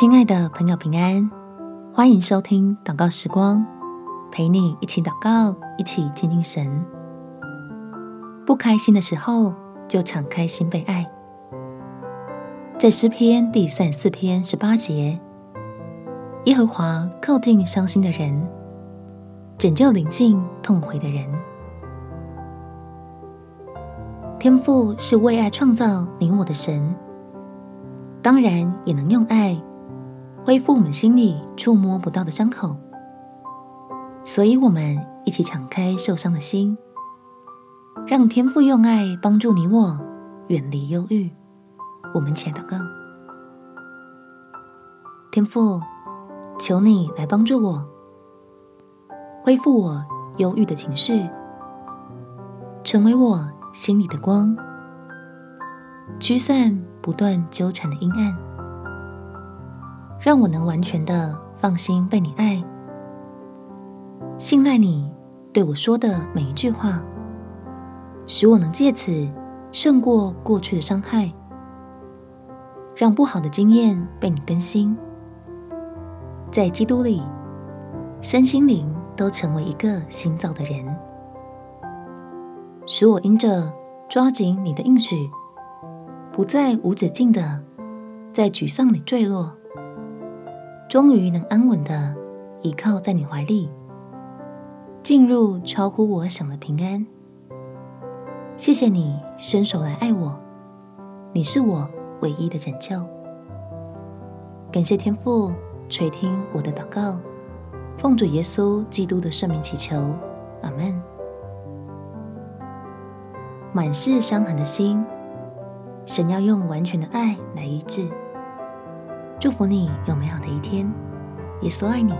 亲爱的朋友，平安，欢迎收听祷告时光，陪你一起祷告，一起亲近神。不开心的时候，就敞开心被爱。在诗篇第三十四篇十八节，耶和华靠近伤心的人，拯救临近痛悔的人。天父是为爱创造你我的神，当然也能用爱恢复我们心里触摸不到的伤口。所以，我们一起敞开受伤的心，让天父用爱帮助你我远离忧郁。我们且祷告：天父，求你来帮助我，恢复我忧郁的情绪，成为我。心里的光，驱散不断纠缠的阴暗，让我能完全的放心被你爱，信赖你对我说的每一句话，使我能借此胜过过去的伤害，让不好的经验被你更新，在基督里，身心灵都成为一个新造的人。使我因着抓紧你的应许，不再无止境的在沮丧里坠落，终于能安稳的倚靠在你怀里，进入超乎我想的平安。谢谢你伸手来爱我，你是我唯一的拯救。感谢天父垂听我的祷告，奉主耶稣基督的圣名祈求，阿门。满是伤痕的心，神要用完全的爱来医治。祝福你有美好的一天，耶稣爱你，